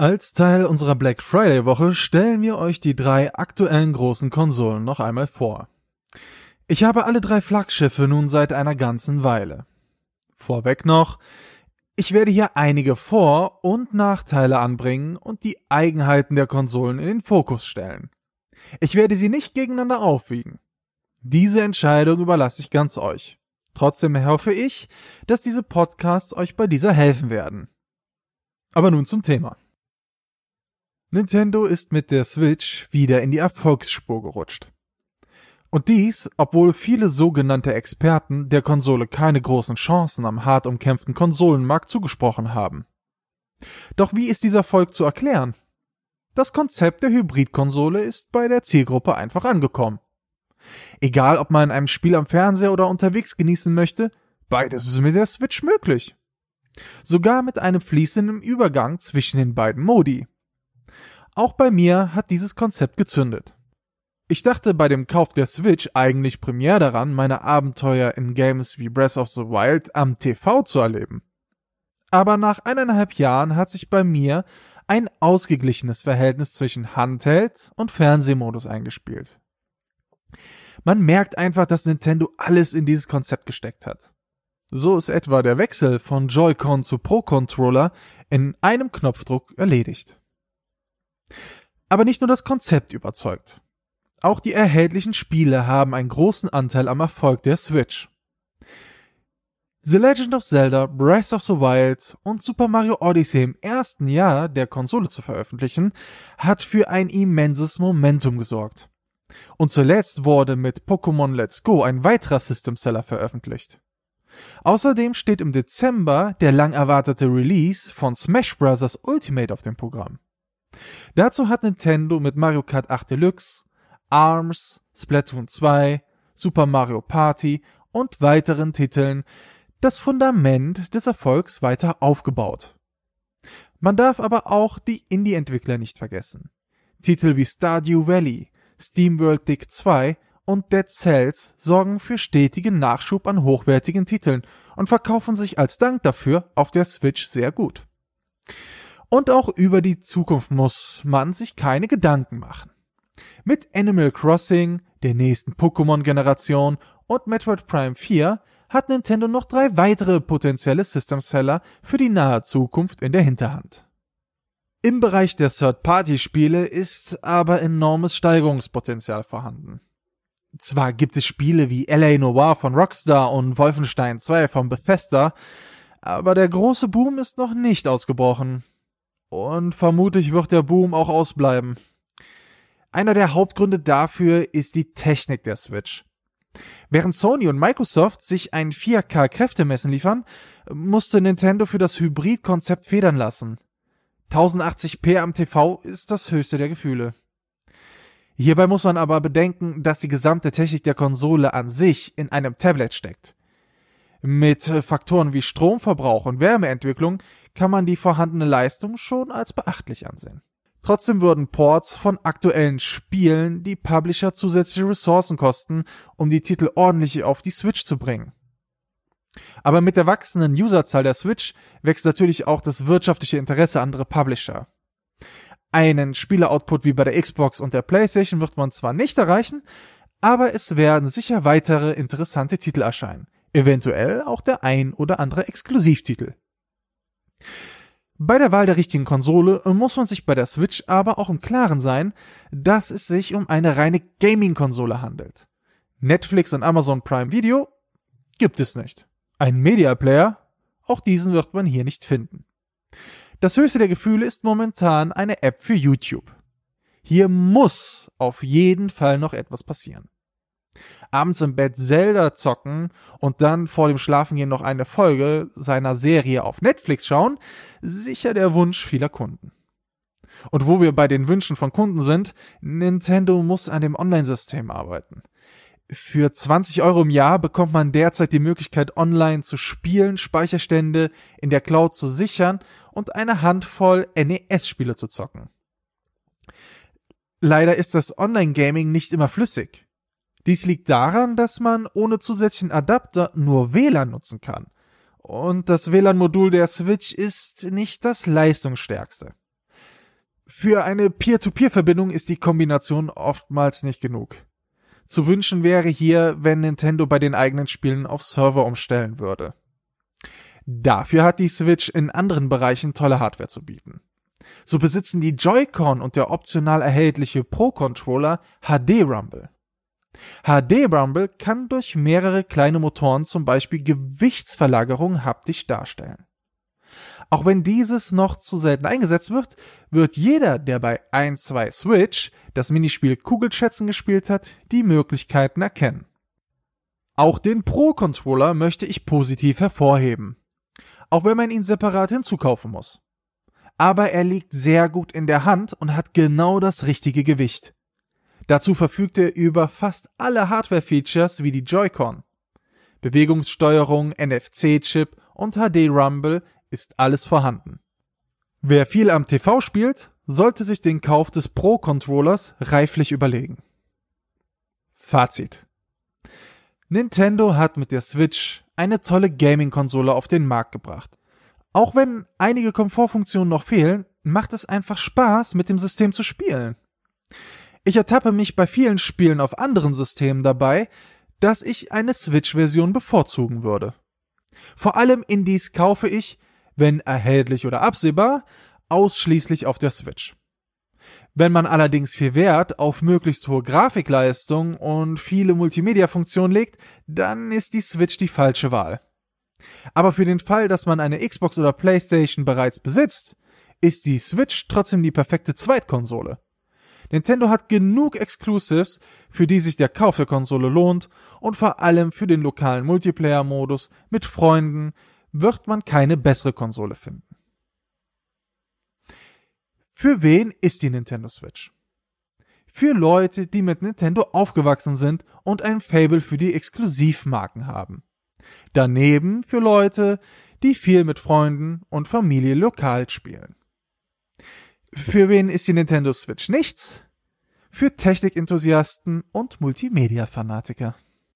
Als Teil unserer Black Friday Woche stellen wir euch die drei aktuellen großen Konsolen noch einmal vor. Ich habe alle drei Flaggschiffe nun seit einer ganzen Weile. Vorweg noch, ich werde hier einige Vor- und Nachteile anbringen und die Eigenheiten der Konsolen in den Fokus stellen. Ich werde sie nicht gegeneinander aufwiegen. Diese Entscheidung überlasse ich ganz euch. Trotzdem hoffe ich, dass diese Podcasts euch bei dieser helfen werden. Aber nun zum Thema. Nintendo ist mit der Switch wieder in die Erfolgsspur gerutscht. Und dies, obwohl viele sogenannte Experten der Konsole keine großen Chancen am hart umkämpften Konsolenmarkt zugesprochen haben. Doch wie ist dieser Erfolg zu erklären? Das Konzept der Hybridkonsole ist bei der Zielgruppe einfach angekommen. Egal, ob man ein Spiel am Fernseher oder unterwegs genießen möchte, beides ist mit der Switch möglich. Sogar mit einem fließenden Übergang zwischen den beiden Modi. Auch bei mir hat dieses Konzept gezündet. Ich dachte bei dem Kauf der Switch eigentlich primär daran, meine Abenteuer in Games wie Breath of the Wild am TV zu erleben. Aber nach eineinhalb Jahren hat sich bei mir ein ausgeglichenes Verhältnis zwischen Handheld und Fernsehmodus eingespielt. Man merkt einfach, dass Nintendo alles in dieses Konzept gesteckt hat. So ist etwa der Wechsel von Joy-Con zu Pro-Controller in einem Knopfdruck erledigt. Aber nicht nur das Konzept überzeugt. Auch die erhältlichen Spiele haben einen großen Anteil am Erfolg der Switch. The Legend of Zelda, Breath of the Wild und Super Mario Odyssey im ersten Jahr der Konsole zu veröffentlichen, hat für ein immenses Momentum gesorgt. Und zuletzt wurde mit Pokémon Let's Go ein weiterer System Seller veröffentlicht. Außerdem steht im Dezember der lang erwartete Release von Smash Bros. Ultimate auf dem Programm. Dazu hat Nintendo mit Mario Kart 8 Deluxe, ARMS, Splatoon 2, Super Mario Party und weiteren Titeln das Fundament des Erfolgs weiter aufgebaut. Man darf aber auch die Indie-Entwickler nicht vergessen. Titel wie Stardew Valley, SteamWorld Dig 2 und Dead Cells sorgen für stetigen Nachschub an hochwertigen Titeln und verkaufen sich als Dank dafür auf der Switch sehr gut. Und auch über die Zukunft muss man sich keine Gedanken machen. Mit Animal Crossing, der nächsten Pokémon-Generation und Metroid Prime 4 hat Nintendo noch drei weitere potenzielle System-Seller für die nahe Zukunft in der Hinterhand. Im Bereich der Third-Party-Spiele ist aber enormes Steigerungspotenzial vorhanden. Zwar gibt es Spiele wie LA Noir von Rockstar und Wolfenstein 2 von Bethesda, aber der große Boom ist noch nicht ausgebrochen. Und vermutlich wird der Boom auch ausbleiben. Einer der Hauptgründe dafür ist die Technik der Switch. Während Sony und Microsoft sich ein 4K Kräftemessen liefern, musste Nintendo für das Hybrid-Konzept federn lassen. 1080p am TV ist das höchste der Gefühle. Hierbei muss man aber bedenken, dass die gesamte Technik der Konsole an sich in einem Tablet steckt. Mit Faktoren wie Stromverbrauch und Wärmeentwicklung kann man die vorhandene Leistung schon als beachtlich ansehen. Trotzdem würden Ports von aktuellen Spielen die Publisher zusätzliche Ressourcen kosten, um die Titel ordentlich auf die Switch zu bringen. Aber mit der wachsenden Userzahl der Switch wächst natürlich auch das wirtschaftliche Interesse anderer Publisher. Einen Spieleroutput wie bei der Xbox und der PlayStation wird man zwar nicht erreichen, aber es werden sicher weitere interessante Titel erscheinen. Eventuell auch der ein oder andere Exklusivtitel. Bei der Wahl der richtigen Konsole muss man sich bei der Switch aber auch im Klaren sein, dass es sich um eine reine Gaming-Konsole handelt. Netflix und Amazon Prime Video gibt es nicht. Ein Media Player, auch diesen wird man hier nicht finden. Das höchste der Gefühle ist momentan eine App für YouTube. Hier muss auf jeden Fall noch etwas passieren abends im Bett Zelda zocken und dann vor dem Schlafengehen noch eine Folge seiner Serie auf Netflix schauen, sicher der Wunsch vieler Kunden. Und wo wir bei den Wünschen von Kunden sind, Nintendo muss an dem Online-System arbeiten. Für 20 Euro im Jahr bekommt man derzeit die Möglichkeit, online zu spielen, Speicherstände in der Cloud zu sichern und eine Handvoll NES-Spiele zu zocken. Leider ist das Online-Gaming nicht immer flüssig. Dies liegt daran, dass man ohne zusätzlichen Adapter nur WLAN nutzen kann. Und das WLAN-Modul der Switch ist nicht das leistungsstärkste. Für eine Peer-to-Peer-Verbindung ist die Kombination oftmals nicht genug. Zu wünschen wäre hier, wenn Nintendo bei den eigenen Spielen auf Server umstellen würde. Dafür hat die Switch in anderen Bereichen tolle Hardware zu bieten. So besitzen die Joy-Con und der optional erhältliche Pro-Controller HD Rumble. HD Rumble kann durch mehrere kleine Motoren zum Beispiel Gewichtsverlagerung haptisch darstellen. Auch wenn dieses noch zu selten eingesetzt wird, wird jeder, der bei 1-2 Switch das Minispiel Kugelschätzen gespielt hat, die Möglichkeiten erkennen. Auch den Pro-Controller möchte ich positiv hervorheben. Auch wenn man ihn separat hinzukaufen muss. Aber er liegt sehr gut in der Hand und hat genau das richtige Gewicht. Dazu verfügt er über fast alle Hardware-Features wie die Joy-Con. Bewegungssteuerung, NFC-Chip und HD Rumble ist alles vorhanden. Wer viel am TV spielt, sollte sich den Kauf des Pro-Controllers reiflich überlegen. Fazit. Nintendo hat mit der Switch eine tolle Gaming-Konsole auf den Markt gebracht. Auch wenn einige Komfortfunktionen noch fehlen, macht es einfach Spaß, mit dem System zu spielen. Ich ertappe mich bei vielen Spielen auf anderen Systemen dabei, dass ich eine Switch-Version bevorzugen würde. Vor allem Indies kaufe ich, wenn erhältlich oder absehbar, ausschließlich auf der Switch. Wenn man allerdings viel Wert auf möglichst hohe Grafikleistung und viele Multimedia-Funktionen legt, dann ist die Switch die falsche Wahl. Aber für den Fall, dass man eine Xbox oder PlayStation bereits besitzt, ist die Switch trotzdem die perfekte Zweitkonsole. Nintendo hat genug Exclusives, für die sich der Kauf der Konsole lohnt und vor allem für den lokalen Multiplayer-Modus mit Freunden wird man keine bessere Konsole finden. Für wen ist die Nintendo Switch? Für Leute, die mit Nintendo aufgewachsen sind und ein Fable für die Exklusivmarken haben. Daneben für Leute, die viel mit Freunden und Familie lokal spielen. Für wen ist die Nintendo Switch nichts? Für Technikenthusiasten und Multimedia-Fanatiker.